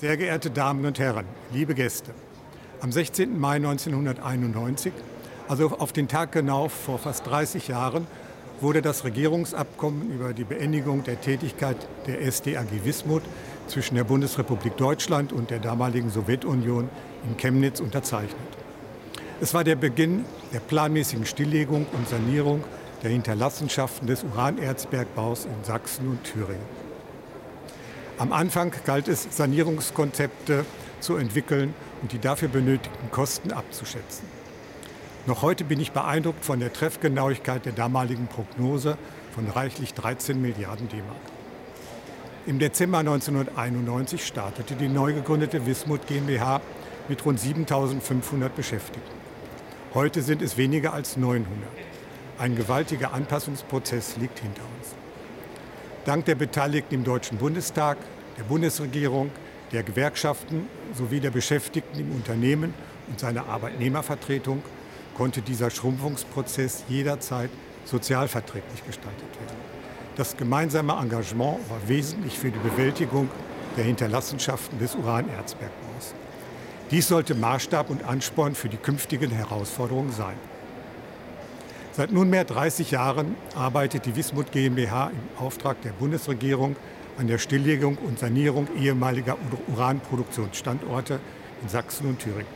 Sehr geehrte Damen und Herren, liebe Gäste, am 16. Mai 1991, also auf den Tag genau vor fast 30 Jahren, wurde das Regierungsabkommen über die Beendigung der Tätigkeit der SDAG Wismut zwischen der Bundesrepublik Deutschland und der damaligen Sowjetunion in Chemnitz unterzeichnet. Es war der Beginn der planmäßigen Stilllegung und Sanierung der Hinterlassenschaften des Uranerzbergbaus in Sachsen und Thüringen. Am Anfang galt es, Sanierungskonzepte zu entwickeln und die dafür benötigten Kosten abzuschätzen. Noch heute bin ich beeindruckt von der Treffgenauigkeit der damaligen Prognose von reichlich 13 Milliarden D-Mark. Im Dezember 1991 startete die neu gegründete Wismut GmbH mit rund 7500 Beschäftigten. Heute sind es weniger als 900. Ein gewaltiger Anpassungsprozess liegt hinter uns. Dank der Beteiligten im Deutschen Bundestag, der Bundesregierung, der Gewerkschaften sowie der Beschäftigten im Unternehmen und seiner Arbeitnehmervertretung konnte dieser Schrumpfungsprozess jederzeit sozialverträglich gestaltet werden. Das gemeinsame Engagement war wesentlich für die Bewältigung der Hinterlassenschaften des Uranerzbergbaus. Dies sollte Maßstab und Ansporn für die künftigen Herausforderungen sein. Seit nunmehr 30 Jahren arbeitet die Wismut GmbH im Auftrag der Bundesregierung an der Stilllegung und Sanierung ehemaliger Uranproduktionsstandorte in Sachsen und Thüringen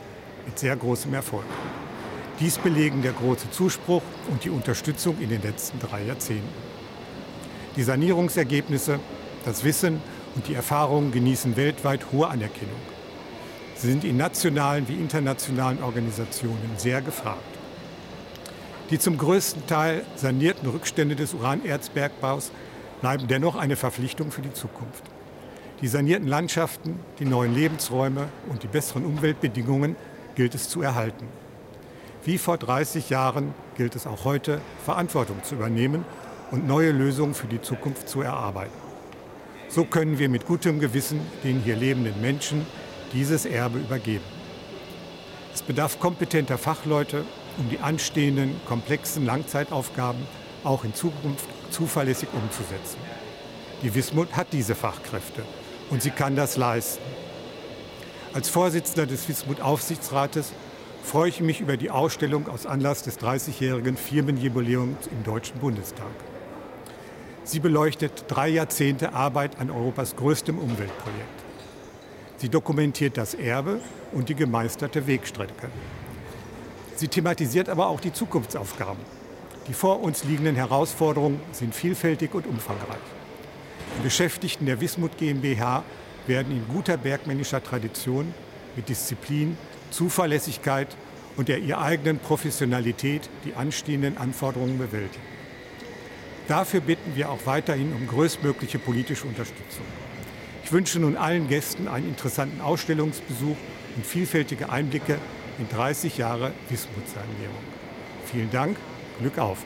mit sehr großem Erfolg. Dies belegen der große Zuspruch und die Unterstützung in den letzten drei Jahrzehnten. Die Sanierungsergebnisse, das Wissen und die Erfahrungen genießen weltweit hohe Anerkennung. Sie sind in nationalen wie internationalen Organisationen sehr gefragt. Die zum größten Teil sanierten Rückstände des Uranerzbergbaus bleiben dennoch eine Verpflichtung für die Zukunft. Die sanierten Landschaften, die neuen Lebensräume und die besseren Umweltbedingungen gilt es zu erhalten. Wie vor 30 Jahren gilt es auch heute, Verantwortung zu übernehmen und neue Lösungen für die Zukunft zu erarbeiten. So können wir mit gutem Gewissen den hier lebenden Menschen dieses Erbe übergeben. Es bedarf kompetenter Fachleute um die anstehenden komplexen Langzeitaufgaben auch in Zukunft zuverlässig umzusetzen. Die Wismut hat diese Fachkräfte und sie kann das leisten. Als Vorsitzender des Wismut-Aufsichtsrates freue ich mich über die Ausstellung aus Anlass des 30-jährigen Firmenjubiläums im Deutschen Bundestag. Sie beleuchtet drei Jahrzehnte Arbeit an Europas größtem Umweltprojekt. Sie dokumentiert das Erbe und die gemeisterte Wegstrecke. Sie thematisiert aber auch die Zukunftsaufgaben. Die vor uns liegenden Herausforderungen sind vielfältig und umfangreich. Die Beschäftigten der Wismut GmbH werden in guter bergmännischer Tradition mit Disziplin, Zuverlässigkeit und der ihr eigenen Professionalität die anstehenden Anforderungen bewältigen. Dafür bitten wir auch weiterhin um größtmögliche politische Unterstützung. Ich wünsche nun allen Gästen einen interessanten Ausstellungsbesuch und vielfältige Einblicke in 30 Jahre Wismut-Sanierung. Vielen Dank, Glück auf!